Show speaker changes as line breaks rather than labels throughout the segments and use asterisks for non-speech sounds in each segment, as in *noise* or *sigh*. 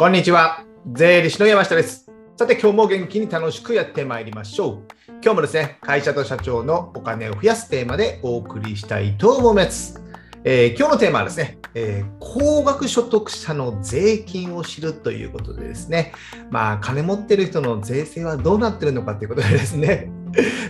こんにちは。税理士の山下です。さて、今日も元気に楽しくやってまいりましょう。今日もですね、会社と社長のお金を増やすテーマでお送りしたいと思います。えー、今日のテーマはですね、えー、高額所得者の税金を知るということでですね、まあ、金持ってる人の税制はどうなってるのかということでですね、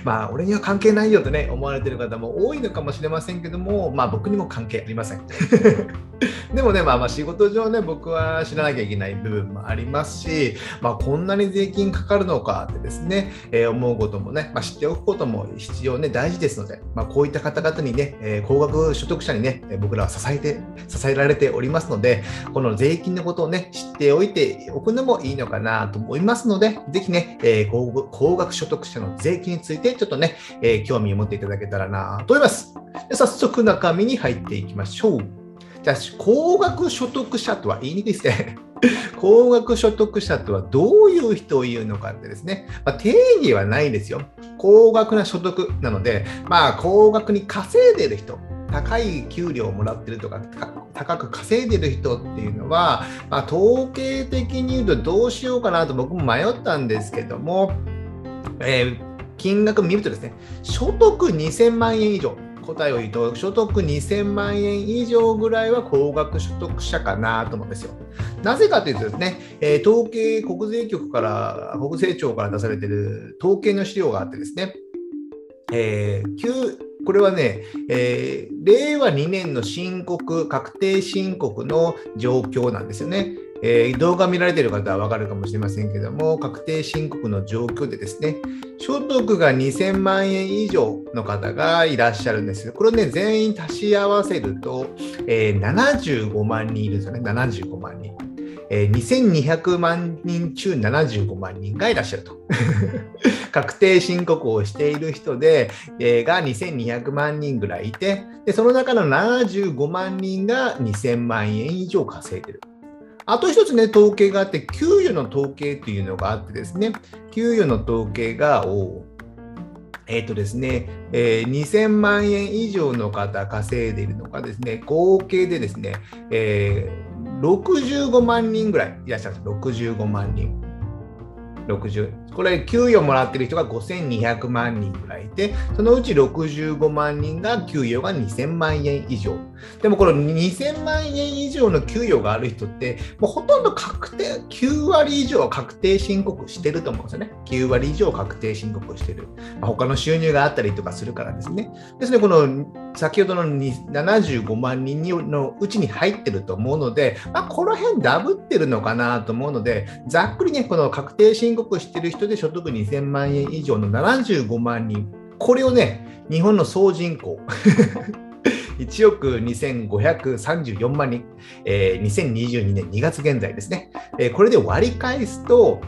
まあ、俺には関係ないよとね、思われてる方も多いのかもしれませんけども、まあ、僕にも関係ありません。*laughs* でもね、まあ、まあ仕事上ね、僕は知らなきゃいけない部分もありますし、まあ、こんなに税金かかるのかってですね、えー、思うこともね、まあ、知っておくことも必要ね、大事ですので、まあ、こういった方々にね、えー、高額所得者にね、僕らは支えて、支えられておりますので、この税金のことをね、知っておいておくのもいいのかなと思いますので、ぜひね、えー、高額所得者の税金についてちょっとね、えー、興味を持っていただけたらなと思います。で早速中身に入っていきましょう。じゃあ、高額所得者とは言いにくいですね。*laughs* 高額所得者とはどういう人を言うのかってですね、まあ、定義はないですよ。高額な所得なので、まあ、高額に稼いでる人、高い給料をもらってるとか、高く稼いでる人っていうのは、まあ、統計的に言うとどうしようかなと僕も迷ったんですけども、えー、金額見るとですね、所得2000万円以上、答えを言うと、所得2000万円以上ぐらいは高額所得者かなと思うんですよ。なぜかというとですね、え、統計、国税局から、国税庁から出されている統計の資料があってですね、えー、これはね、えー、令和2年の申告、確定申告の状況なんですよね。えー、動画見られている方はわかるかもしれませんけども、確定申告の状況でですね、所得が2000万円以上の方がいらっしゃるんですこれをね、全員足し合わせると、えー、75万人いるんですよね、75万人。えー、2200万人中75万人がいらっしゃると。*laughs* 確定申告をしている人で、えー、が2200万人ぐらいいてで、その中の75万人が2000万円以上稼いでる。あと一つね、統計があって、給与の統計っていうのがあってですね、給与の統計が、えっ、ー、とですね、えー、2000万円以上の方稼いでいるのがですね、合計でですね、えー、65万人ぐらいいらっしゃるんです。65万人。60これ給与もらってる人が5200万人ぐらいいてそのうち65万人が給与が2000万円以上。でもこの2000万円以上の給与がある人ってもうほとんど確定9割以上確定申告してると思うんですよね。9割以上確定申告してる、まあ、他の収入があったりとかするからですね。ですねこの先ほどの75万人のうちに入ってると思うので、まあ、この辺ダブってるのかなと思うのでざっくりねこの確定申告してる人で所得2000万円以上の75万人、これをね、日本の総人口、*laughs* 1億2534万人、えー、2022年2月現在ですね、えー、これで割り返すと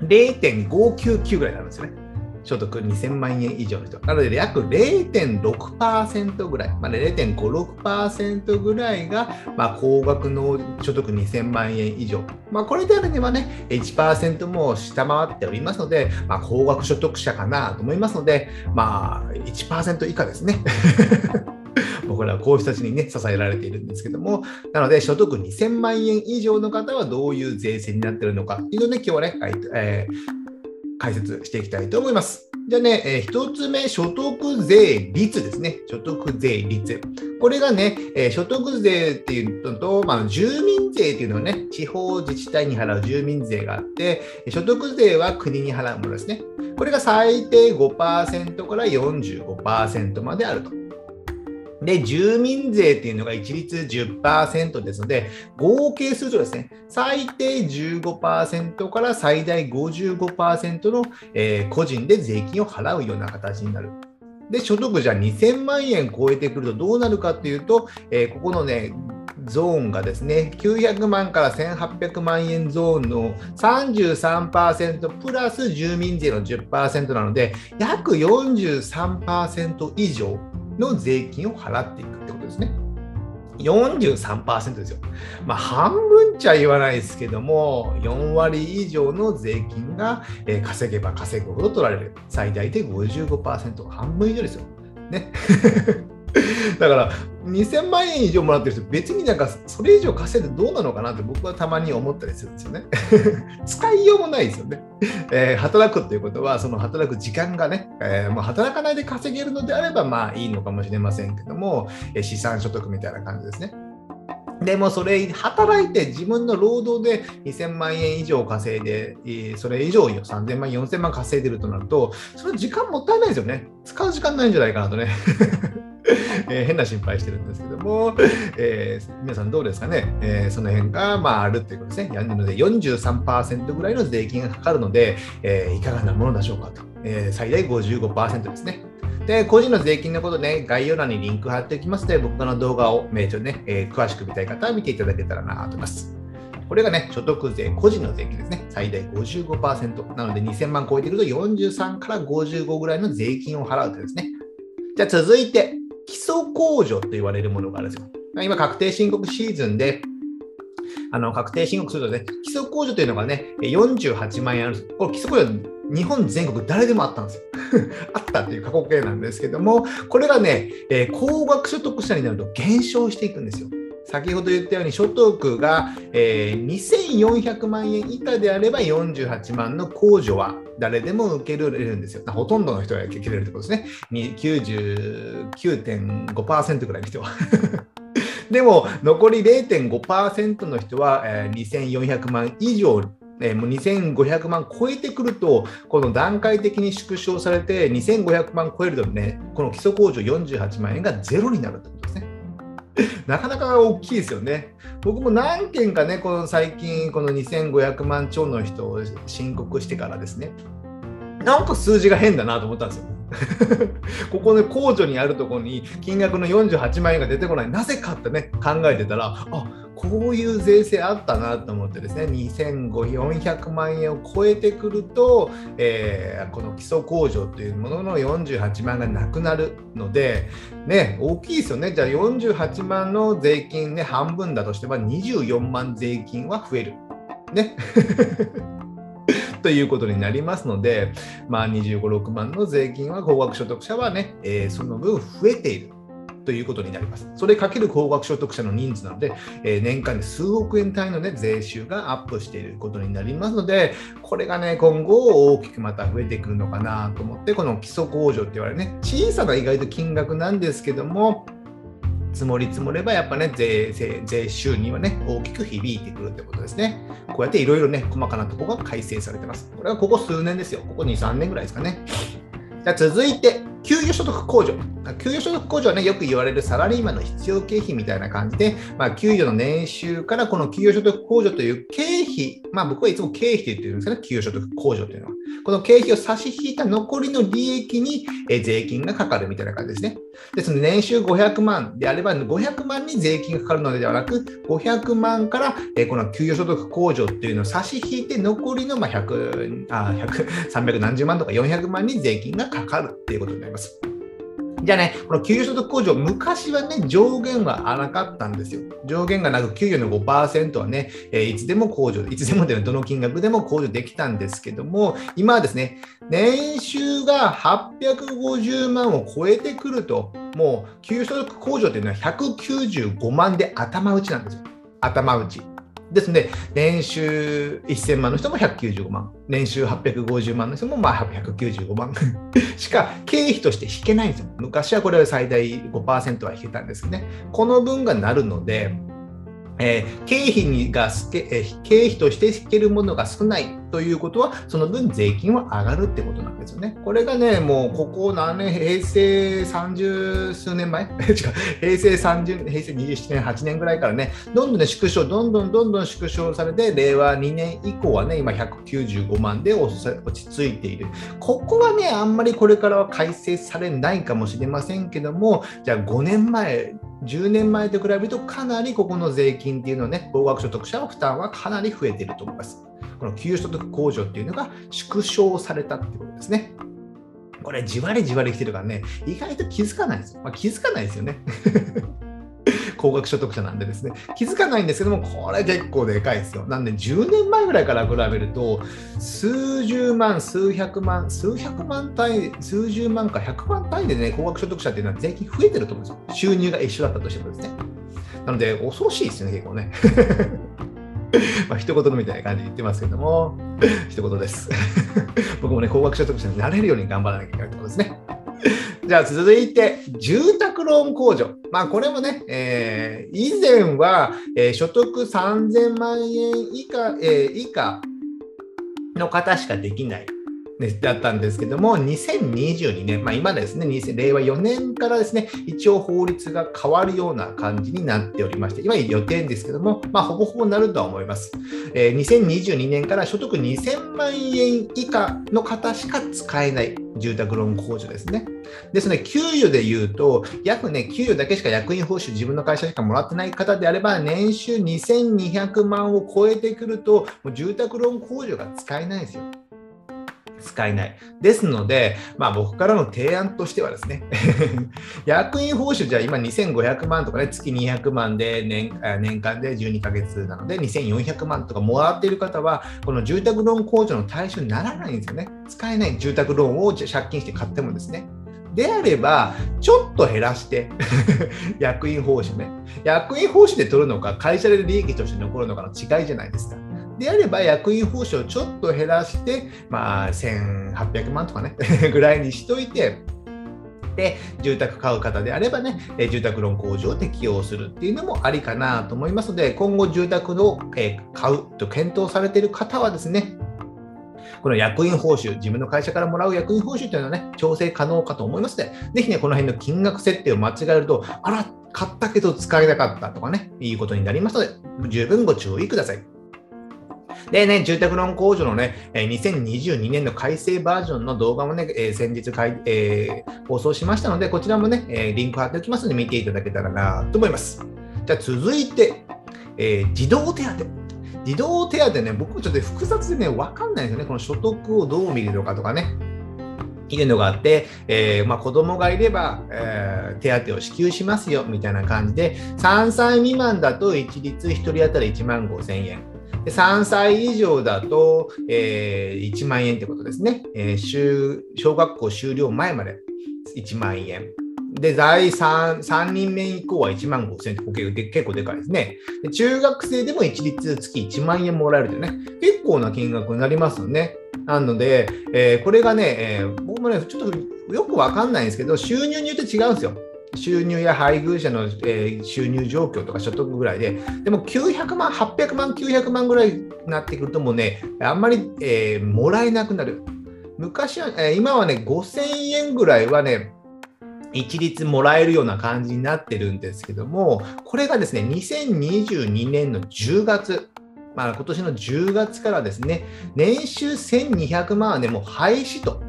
0.599ぐらいになるんですよね。所得2000万円以上の人。なので、約0.6%ぐらい、まあ、0.56%ぐらいが、まあ、高額の所得2000万円以上。まあ、これであればね、1%も下回っておりますので、まあ、高額所得者かなと思いますので、まあ、1%以下ですね。*laughs* 僕らはこういう人たちにね、支えられているんですけども、なので、所得2000万円以上の方はどういう税制になっているのかっていうのをね、今日はね、えー解説していきたいと思います。じゃあね、えー、1つ目、所得税率ですね。所得税率。これがね、えー、所得税っていうのと、まあ、住民税っていうのはね、地方自治体に払う住民税があって、所得税は国に払うものですね。これが最低5%から45%まであると。で、住民税っていうのが一律10%ですので、合計するとですね、最低15%から最大55%の、えー、個人で税金を払うような形になる。で、所得じゃ2000万円超えてくるとどうなるかというと、えー、ここのね、ゾーンがですね、900万から1800万円ゾーンの33%プラス住民税の10%なので、約43%以上の税金を払っていくってことですね。43%ですよ。まあ、半分ちゃ言わないですけども、4割以上の税金が、稼げば稼ぐほど取られる。最大で55%、半分以上ですよ。ね。*laughs* だから2000万円以上もらってる人別になんかそれ以上稼いでどうなのかなって僕はたまに思ったりするんですよね。*laughs* 使いようもないですよね。えー、働くっていうことはその働く時間がね、えー、もう、働かないで稼げるのであればまあいいのかもしれませんけども、えー、資産所得みたいな感じですね。でもそれ働いて自分の労働で2000万円以上稼いで、それ以上よ、3000万、4000万稼いでるとなると、その時間もったいないですよね。使う時間ないんじゃないかなとね。*laughs* えー、変な心配してるんですけども、えー、皆さんどうですかね、えー、その辺が、まあ、あるっていうことですね。やるので43%ぐらいの税金がかかるので、えいかがなものでしょうかと。え最大55%ですね。で、個人の税金のことね、概要欄にリンク貼っておきますので、僕の動画を、えーねえー、詳しく見たい方は見ていただけたらなと思います。これがね、所得税、個人の税金ですね。最大55%。なので2000万超えてくると43から55ぐらいの税金を払うとですね。じゃあ続いて、基礎控除と言われるものがあるんですよ。今、確定申告シーズンで、あの確定申告するとね、基礎控除というのがね、48万円あるんです。これ基礎控除日本全国誰でもあったんですよ。*laughs* あったっていう過去形なんですけども、これがね、えー、高額所得者になると減少していくんですよ。先ほど言ったように所得が、えー、2400万円以下であれば48万の控除は誰でも受けられるんですよ。ほとんどの人が受けられるってことですね。99.5%ぐらいの人は。*laughs* でも残り0.5%の人は、えー、2400万以上えー、もう2500万超えてくると、この段階的に縮小されて、2500万超えるとね、この基礎控除48万円がゼロになるってことですね。*laughs* なかなか大きいですよね。僕も何件かね、この最近、この2500万超の人を申告してからですね、なんか数字が変だなと思ったんですよ。*laughs* ここで控除にあるところに金額の48万円が出てこない、なぜかってね、考えてたら、あこういう税制あったなと思ってですね、2500万円を超えてくると、えー、この基礎控除というものの48万がなくなるので、ね、大きいですよね。じゃあ48万の税金ね、半分だとしては24万税金は増える。ね。*laughs* ということになりますので、まあ、25、6万の税金は高額所得者はね、えー、その分増えている。ということになります。それかける高額所得者の人数なので、えー、年間で数億円単位の、ね、税収がアップしていることになりますので、これがね、今後大きくまた増えてくるのかなと思って、この基礎控除って言われるね、小さな意外と金額なんですけども、積もり積もればやっぱね税税税収にはね大きく響いてくるってことですね。こうやっていろいろね細かなところが改正されてます。これはここ数年ですよ。ここ2、3年ぐらいですかね。じゃあ続いて、給与所得控除。給与所得控除はね、よく言われるサラリーマンの必要経費みたいな感じで、まあ、給与の年収からこの給与所得控除という経費、まあ僕はいつも経費と言ってるんですけど、給与所得控除というのは。この経費を差し引いた残りの利益に税金がかかるみたいな感じですね。ですので、年収500万であれば、500万に税金がかかるのではなく、500万からこの給与所得控除っていうのを差し引いて、残りのまあ100、あ、100、300何十万とか400万に税金がかかるっていうことになります。ますじゃあね、この給与所得控除、昔はね、上限はなかったんですよ。上限がなく、給与の5%はね、え、いつでも控除、いつでもでどの金額でも控除できたんですけども、今はですね、年収が850万を超えてくると、もう給与所得控除というのは195万で頭打ちなんですよ。頭打ち。ですので、年収1000万の人も195万、年収850万の人もまあ195万 *laughs* しか経費として引けないんですよ。昔はこれは最大5%は引けたんですね。この分がなるので、えー、経費にがえー、経費として引けるものが少ないということは、その分税金は上がるってことなんですよね。これがね、もうここ何年、平成30数年前？*laughs* 違う、平成30、平成27年、8年ぐらいからね、どんどんね、縮小、どんどんどんどん縮小されて、令和2年以降はね、今195万で落ち着いている。ここはね、あんまりこれからは改正されないかもしれませんけども、じゃあ5年前、10年前と比べるとかなりここの税金っていうのね、高額所得者の負担はかなり増えていると思います。この給与所得控除っていうのが縮小されたってことですね。これ、じわりじわり来てるからね、意外と気づかないですよ。まあ、気づかないですよね。*laughs* 高額所得者なんでですね、気づかないんですけども、これ結構でかいですよ。なんで10年前ぐらいから比べると、数十万、数百万、数百万単位、数十万か100万単位でね、高額所得者っていうのは税金増えてると思うんですよ。収入が一緒だったとしてもですね。なので、恐ろしいですよね、結構ね。*laughs* まあ、一言みたいな感じで言ってますけども、一言です。*laughs* 僕もね、高額所得者になれるように頑張らなきゃいけないところですね。*laughs* じゃあ続いて、住宅ローン控除。まあこれもね、えー、以前は、えー、所得3000万円以下,、えー、以下の方しかできない。だったんですけども、2022年、まあ、今ですね、令和4年からですね、一応法律が変わるような感じになっておりまして、今予定ですけども、まあ、ほぼほぼなるとは思います。えー、2022年から所得2000万円以下の方しか使えない住宅ローン控除ですね。ですので、給与で言うと、約ね、給与だけしか役員報酬自分の会社しかもらってない方であれば、年収2200万を超えてくると、もう住宅ローン控除が使えないですよ。使えない。ですので、まあ、僕からの提案としてはですね、*laughs* 役員報酬じゃあ今2500万とかね、月200万で年年間で12ヶ月なので2400万とかもらっている方は、この住宅ローン控除の対象にならないんですよね。使えない住宅ローンを借金して買ってもですね。であれば、ちょっと減らして *laughs* 役員報酬ね。役員報酬で取るのか、会社で利益として残るのかの違いじゃないですか。であれば役員報酬をちょっと減らして、まあ、1800万とかね *laughs* ぐらいにしといて、で住宅買う方であればね、え住宅ローン控除を適用するっていうのもありかなと思いますので、今後住宅を買うと検討されている方はですね、この役員報酬、自分の会社からもらう役員報酬というのはね、調整可能かと思いますので、ぜひね、この辺の金額設定を間違えると、あら、買ったけど使えなかったとかね、いいことになりますので、十分ご注意ください。でね、住宅ローン控除のね、2022年の改正バージョンの動画もね、先日えー、放送しましたので、こちらもね、リンク貼っておきますので見ていただけたらなと思います。じゃあ続いて、えー、児童手当。児童手当ね、僕もちょっと複雑でね、わかんないんですよね。この所得をどう見るのかとかね。いうのがあって、えーまあ、子供がいれば、えー、手当を支給しますよみたいな感じで、3歳未満だと一律1人当たり1万5000円。3歳以上だと、えー、1万円ってことですね、えー、小学校終了前まで1万円。で、第 3, 3人目以降は1万5000円って結構でかいですねで。中学生でも一律月1万円もらえるというね、結構な金額になりますよね。なので、えー、これがね、えー、僕もね、ちょっとよくわかんないんですけど、収入によって違うんですよ。収入や配偶者の、え、収入状況とか所得ぐらいで、でも900万、800万、900万ぐらいになってくると、もうね、あんまり、えー、もらえなくなる。昔は、え、今はね、5000円ぐらいはね、一律もらえるような感じになってるんですけども、これがですね、2022年の10月、まあ、今年の10月からですね、年収1200万はね、もう廃止と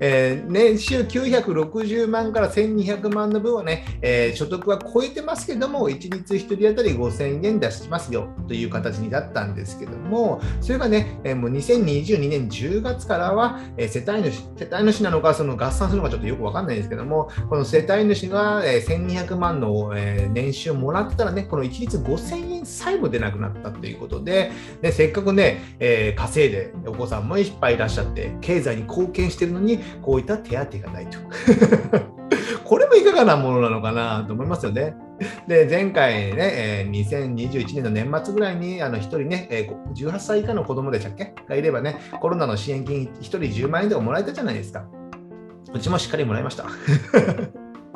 えー、年収960万から1200万の分はね、えー、所得は超えてますけども、一律1人当たり5000円出しますよという形になったんですけども、それがね、えー、もう2022年10月からは、えー、世帯主、世帯主なのか、その合算するのかちょっとよくわかんないんですけども、この世帯主が、えー、1200万の、えー、年収をもらったらね、この一律5000円さえも出なくなったということで、でせっかくね、えー、稼いでお子さんもいっぱいいらっしゃって、経済に貢献してるのに、こういった手当がないと。*laughs* これもいかがなものなのかなと思いますよね。で、前回ね、えー、2021年の年末ぐらいに、あの、1人ね、えー、18歳以下の子供でしたっけ？がいればね、コロナの支援金1人10万円でももらえたじゃないですか。うちもしっかりもらいました。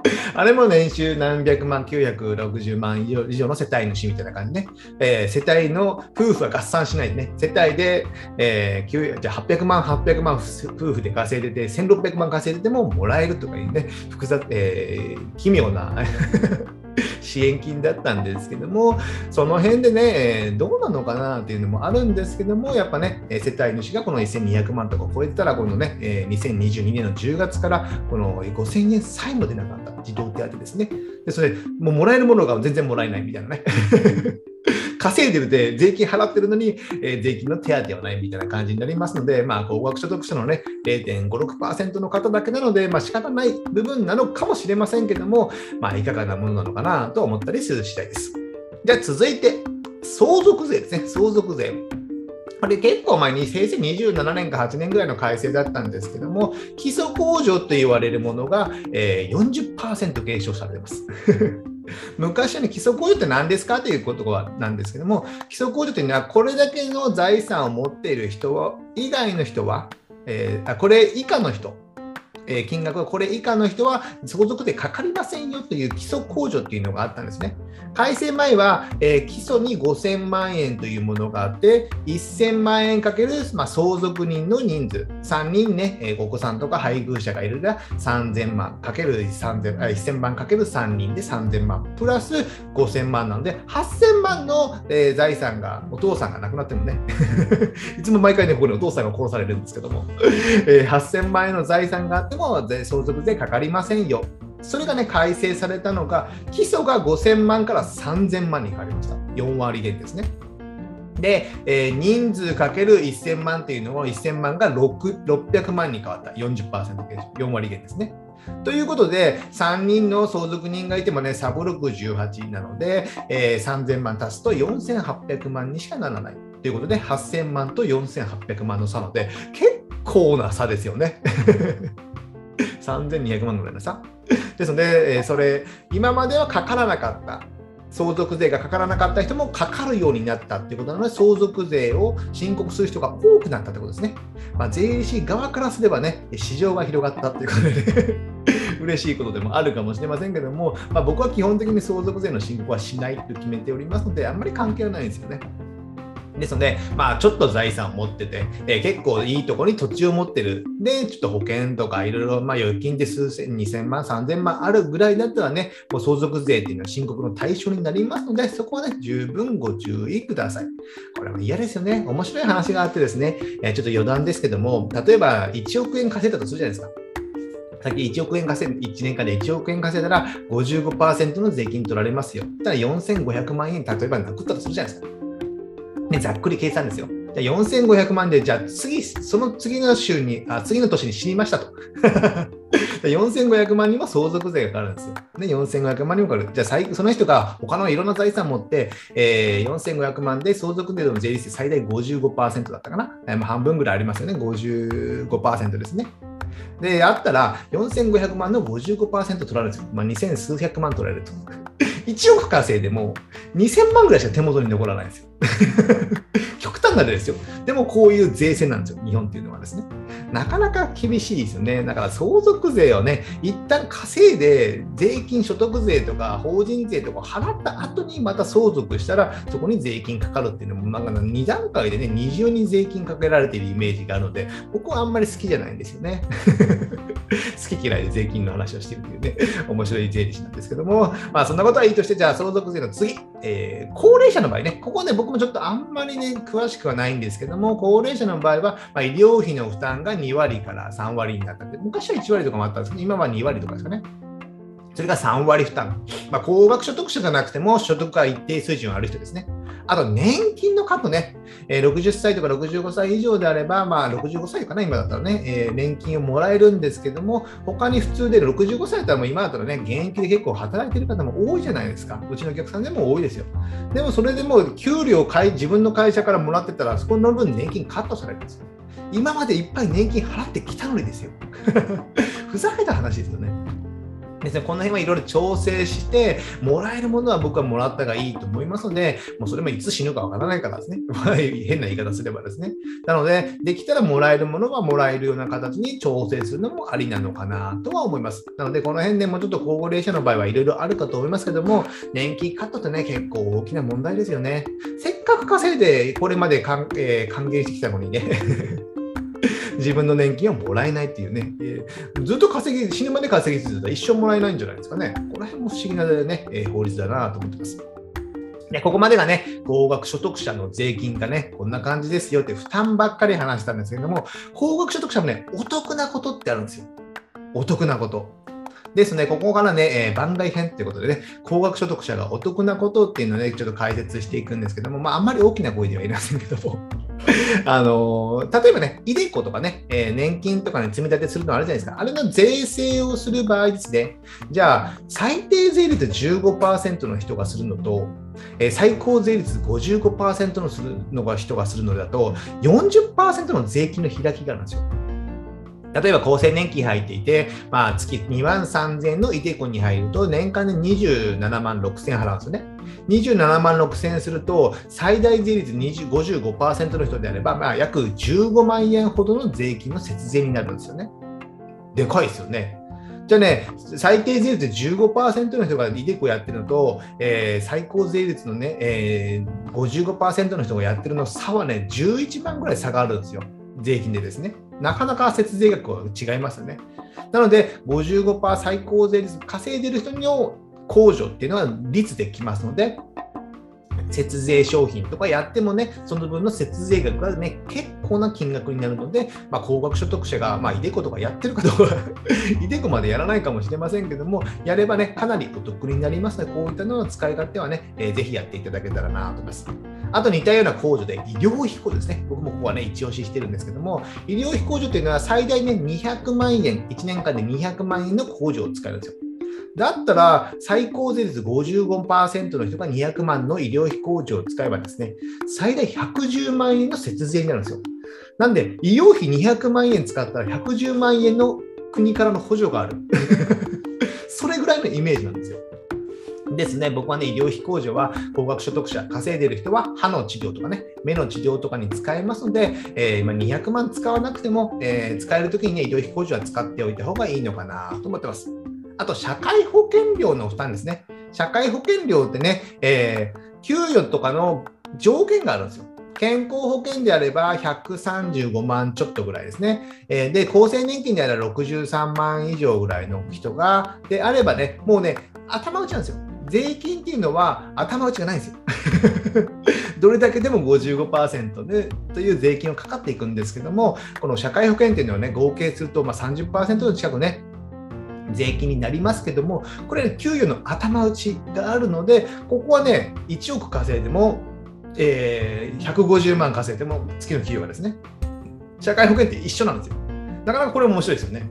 *laughs* あれも年収何百万、960万以上の世帯主みたいな感じね。えー、世帯の夫婦は合算しないでね。世帯で、えー、じゃ800万、800万夫婦で稼いでて、1600万稼いでてももらえるとかいうね、複雑、えー、奇妙な *laughs* 支援金だったんですけども、その辺でね、どうなのかなっていうのもあるんですけども、やっぱね、世帯主がこの1200万とか超えてたら、このね、2022年の10月からこの5000円さえも出なかった児童手当ですね。で、それ、もうもらえるものが全然もらえないみたいなね。*laughs* 稼いでるで税金払ってるのに、えー、税金の手当はないみたいな感じになりますので、まあ、高額所得者のね、0.56%の方だけなので、まあ、仕方ない部分なのかもしれませんけども、まあ、いかがなものなのかなと思ったりする次第です。じゃあ、続いて、相続税ですね。相続税。これ結構前に平成27年か8年ぐらいの改正だったんですけども、基礎控除と言われるものが、えー、40%減少されてます。*laughs* 昔はね、基礎控除って何ですかということなんですけども、基礎控除というのは、これだけの財産を持っている人以外の人は、えー、これ以下の人え金額がこれ以下の人は相続税かかりませんよという基礎控除っていうのがあったんですね。改正前は、え、基礎に5000万円というものがあって、1000万円かける、まあ、相続人の人数、3人ね、え、お子さんとか配偶者がいるが3000万かける3000 1000万かける3人で3000万、プラス5000万なので、8000万の、え、財産が、お父さんが亡くなってもね、*laughs* いつも毎回ね、ここにお父さんが殺されるんですけども、え、8000万円の財産があっても相続税かかりませんよ。それがね、改正されたのが、基礎が5000万から3000万に変わりました。4割減ですね。で、えー、人数かける1000万っていうのを1000万が600万に変わった。40%減、4割減ですね。ということで、3人の相続人がいてもね、サブ618なので、えー、3000万足すと4800万にしかならない。ということで、8000万と4800万の差なので、結構な差ですよね。3200万ぐらいの差。ですので、えそれ、今まではかからなかった。相続税がかからなかった人もかかるようになったっていうことなので、相続税を申告する人が多くなったってことですね。まあ、税理士側からすればね、市場が広がったっていうことで、ね、*laughs* 嬉しいことでもあるかもしれませんけども、まあ、僕は基本的に相続税の申告はしないと決めておりますので、あんまり関係はないんですよね。ですので、まあ、ちょっと財産を持ってて、えー、結構いいところに土地を持ってる。で、ちょっと保険とかいろいろ、まあ、預金で数千、2000万、3000万あるぐらいだったらね、もう相続税っていうのは申告の対象になりますので、そこはね、十分ご注意ください。これも嫌ですよね。面白い話があってですね、えー、ちょっと余談ですけども、例えば1億円稼いだとするじゃないですか。さっき1億円稼い1年間で1億円稼いだら55%の税金取られますよ。ただ4500万円、例えばなくったとするじゃないですか。ね、ざっくり計算ですよ。じゃあ4500万で、じゃあ次、その次の週に、あ次の年に死にましたと。*laughs* 4500万にも相続税がかかるんですよ。ね、4500万にもかかる。じゃあ、その人が他のいろんな財産を持って、えー、4500万で相続税の税率最大55%だったかな。えー、まあ、半分ぐらいありますよね。55%ですね。で、あったら、4500万の55%取られるんですよ。まあ、2000数百万取られると。*laughs* 1億稼いでも2000万ぐらいしか手元に残らないんですよ。*laughs* 極端な例ですよ。でもこういう税制なんですよ、日本っていうのはですね。なかなか厳しいですよね。だから相続税をね、一旦稼いで税金所得税とか法人税とか払った後にまた相続したらそこに税金かかるっていうのもなんか2段階でね、二重に税金かけられているイメージがあるので、僕はあんまり好きじゃないんですよね。*laughs* 好き嫌いで税金の話をしてるっていうね、面白い税理士なんですけども、まあそんなことはいいとして、じゃあ相続税の次、えー、高齢者の場合ね、ここね、僕もちょっとあんまりね、詳しくはないんですけども、高齢者の場合は、まあ、医療費の負担が2割から3割になったって、昔は1割とかもあったんですけど、今は2割とかですかね。それが3割負担。まあ、高額所得者じゃなくても、所得が一定水準ある人ですね。あと、年金の額ね、えー、60歳とか65歳以上であれば、まあ、65歳かな、今だったらね、えー、年金をもらえるんですけども、他に普通で65歳だったらもう今だったらね、現役で結構働いてる方も多いじゃないですか。うちのお客さんでも多いですよ。でも、それでも給料を自分の会社からもらってたら、そこの分年金カットされるんですよ。今までいっぱい年金払ってきたのにですよ。ふざけた話ですよね。ですね、この辺はいろいろ調整して、もらえるものは僕はもらったがいいと思いますので、もうそれもいつ死ぬかわからないからですね。*laughs* 変な言い方すればですね。なので、できたらもらえるものはもらえるような形に調整するのもありなのかなとは思います。なので、この辺でもうちょっと高齢者の場合はいろいろあるかと思いますけども、年金カットってね、結構大きな問題ですよね。せっかく稼いでこれまで還,、えー、還元してきたのにね自分の年金はもらえないっていうね、えー、ずっと稼ぎ、死ぬまで稼ぎ続けたら一生もらえないんじゃないですかね。この辺も不思議なね、えー、法律だなと思ってます。で、ここまでがね、高額所得者の税金がね、こんな感じですよって負担ばっかり話したんですけども、高額所得者もね、お得なことってあるんですよ。お得なこと。ですので、ここからね、えー、番外編ということでね、高額所得者がお得なことっていうのをね、ちょっと解説していくんですけども、まあ、あんまり大きな声では言いませんけども、*laughs* あの、例えばね、イデコとかね、えー、年金とかに積み立てするのあるじゃないですか。あれの税制をする場合ですね、じゃあ、最低税率15%の人がするのと、えー、最高税率55%のするのが人がするのだと、40%の税金の開きがあるんですよ。例えば厚生年金入っていて、まあ、月2万3000円のイデコに入ると、年間で27万6000円払うんですよね。27万6000円すると、最大税率55%の人であれば、まあ、約15万円ほどの税金の節税になるんですよね。でかいですよね。じゃあね、最低税率15%の人がイデコやってるのと、えー、最高税率のね、えー、55%の人がやってるの差はね、11万ぐらい差があるんですよ。税金でですね。なかなか節税額は違いますよね。なので、55%最高税率稼いでる人の控除っていうのは率できますので、節税商品とかやってもね、その分の節税額がね、結構な金額になるので、まあ、高額所得者が、まあ、イデコとかやってるかどうか *laughs* イデコまでやらないかもしれませんけども、やればね、かなりお得になりますので、こういったのの使い勝手はね、えー、ぜひやっていただけたらなと思います。あと似たような控除で、医療費控除ですね。僕もここはね、一押ししてるんですけども、医療費控除というのは最大ね、200万円、1年間で200万円の控除を使えるんですよ。だったら、最高税率55%の人が200万の医療費控除を使えばですね、最大110万円の節税になるんですよ。なんで、医療費200万円使ったら110万円の国からの補助がある。*laughs* それぐらいのイメージなんですよ。ですね、僕はね、医療費控除は高額所得者、稼いでる人は歯の治療とかね、目の治療とかに使えますので、えー、ま200万使わなくても、えー、使えるときにね、医療費控除は使っておいた方がいいのかなと思ってます。あと、社会保険料の負担ですね。社会保険料ってね、えー、給与とかの上限があるんですよ。健康保険であれば135万ちょっとぐらいですね。えー、で、厚生年金であれば63万以上ぐらいの人が、であればね、もうね、頭打ちなんですよ。税金っていうのは頭打ちがないんですよ。*laughs* どれだけでも55%でという税金をかかっていくんですけども、この社会保険っていうのはね、合計するとま30%の近くね、税金になりますけども、これ、給与の頭打ちがあるので、ここはね、1億稼いでも、えー、150万稼いでも、月の給与はですね、社会保険って一緒なんですよ。なかなかこれ面白いですよね。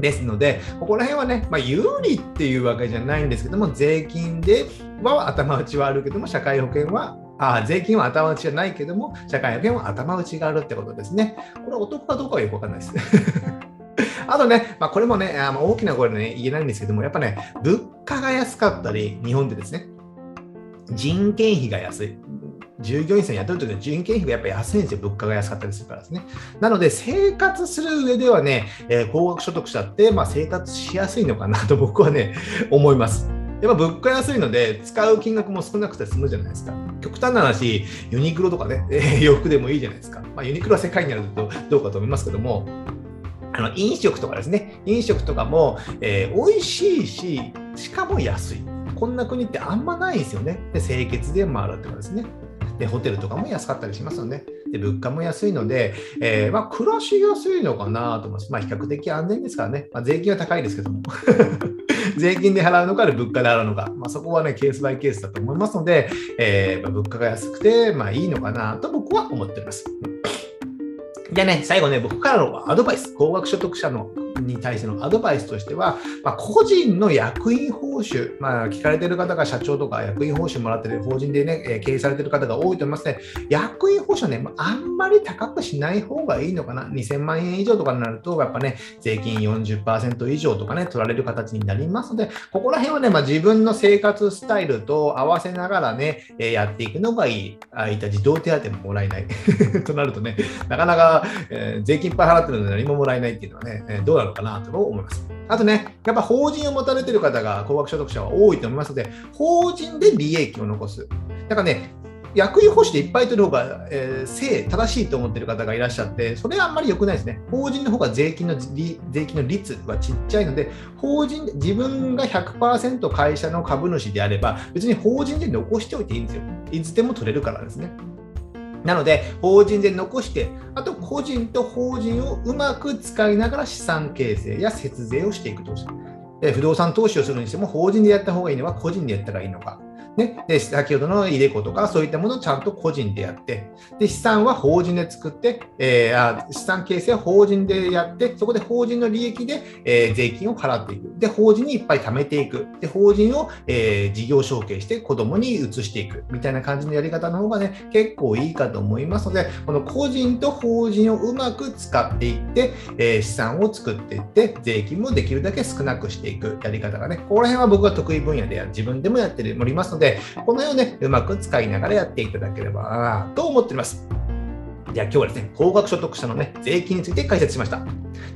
ですので、ここら辺はね、まあ、有利っていうわけじゃないんですけども、税金では頭打ちはあるけども、社会保険はあ税金は頭打ちじゃないけども、社会保険は頭打ちがあるってことですね。これお得かどうかはよくわかんないです。*laughs* あとね、まあ、これもね、あの大きな声で、ね、言えないんですけども、やっぱね、物価が安かったり、日本でですね、人件費が安い。従業員さん雇うときは人件費がやっぱ安いんですよ、物価が安かったりするからですね。なので、生活する上ではね、えー、高額所得者って、まあ、生活しやすいのかなと僕はね、思います。やっぱ物価安いので、使う金額も少なくて済むじゃないですか。極端な話、ユニクロとかね、えー、洋服でもいいじゃないですか。まあ、ユニクロは世界にあるとどうかと思いますけども、あの飲食とかですね、飲食とかも、えー、美味しいし、しかも安い。こんな国ってあんまないですよね。で、清潔でもあるってことですね。で、ホテルとかも安かったりしますよね。で、物価も安いので、えー、まあ、暮らしやすいのかなと思います。まあ、比較的安全ですからね。まあ、税金は高いですけども。*laughs* 税金で払うのか、物価で払うのか、まあ、そこはね、ケースバイケースだと思いますので、えー、まあ、物価が安くて、まあ、いいのかなと僕は思っております。じゃあね、最後ね、僕からのアドバイス、高額所得者のに対してのアドバイスとしては、まあ、個人の役員報酬、まあ、聞かれている方が社長とか役員報酬もらってる法人でね、え経営されている方が多いと思いますね。役員報酬ね、あんまり高くしない方がいいのかな。2000万円以上とかになると、やっぱね、税金40%以上とかね、取られる形になりますので、ここら辺はね、まあ、自分の生活スタイルと合わせながらね、えやっていくのがいい。ああいった児童手当ももらえない *laughs* となるとね、なかなか、えー、税金いっぱい払ってるので何ももらえないっていうのはね、えどうなのかなと思います。あとね、やっぱ法人を持たれてる方が高額所得者は多いと思いますので、法人で利益を残す。だからね、役員報酬でいっぱい取る方が、えー、正、正しいと思ってる方がいらっしゃって、それはあんまり良くないですね。法人の方が税金の税金の率はちっちゃいので、法人で自分が100%会社の株主であれば、別に法人で残しておいていいんですよ。いつでも取れるからですね。なので、法人で残して、あと個人と法人をうまく使いながら資産形成や節税をしていくと。不動産投資をするにしても、法人でやった方がいいのか、個人でやったらいいのか。ね、で先ほどの入れ子とかそういったものをちゃんと個人でやって。で資産は法人で作って、えー、あ資産形成は法人でやってそこで法人の利益で、えー、税金を払っていく。で法人にいっぱい貯めていく。で法人を、えー、事業承継して子供に移していく。みたいな感じのやり方の方がね結構いいかと思いますのでこの個人と法人をうまく使っていって、えー、資産を作っていって税金もできるだけ少なくしていくやり方がねここら辺は僕は得意分野で自分でもやっておりますのでで、このようね、うまく使いながらやっていただければなと思っております。じゃあ今日はですね、高額所得者のね、税金について解説しました。じゃ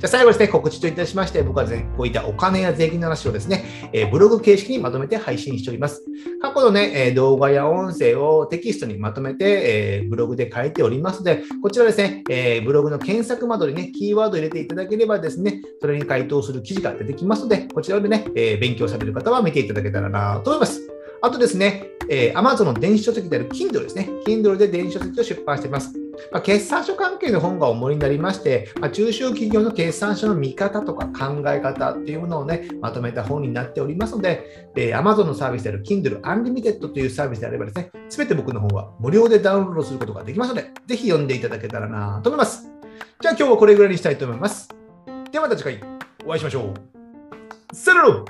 あ最後ですね、告知といたしまして、僕はですね、こういったお金や税金の話をですね、えー、ブログ形式にまとめて配信しております。過去のね、えー、動画や音声をテキストにまとめて、えー、ブログで書いておりますので、こちらですね、えブログの検索窓にね、キーワードを入れていただければですね、それに回答する記事が出てきますので、こちらでね、え勉強される方は見ていただけたらなと思います。あとですね、えー、Amazon の電子書籍である Kindle ですね。Kindle で電子書籍を出版しています。まあ、決算書関係の本が主になりまして、まあ、中小企業の決算書の見方とか考え方っていうものをね、まとめた本になっておりますので、えー、Amazon のサービスである Kindle Unlimited というサービスであればですね、すべて僕の本は無料でダウンロードすることができますので、ぜひ読んでいただけたらなと思います。じゃあ今日はこれぐらいにしたいと思います。ではまた次回お会いしましょう。さよなら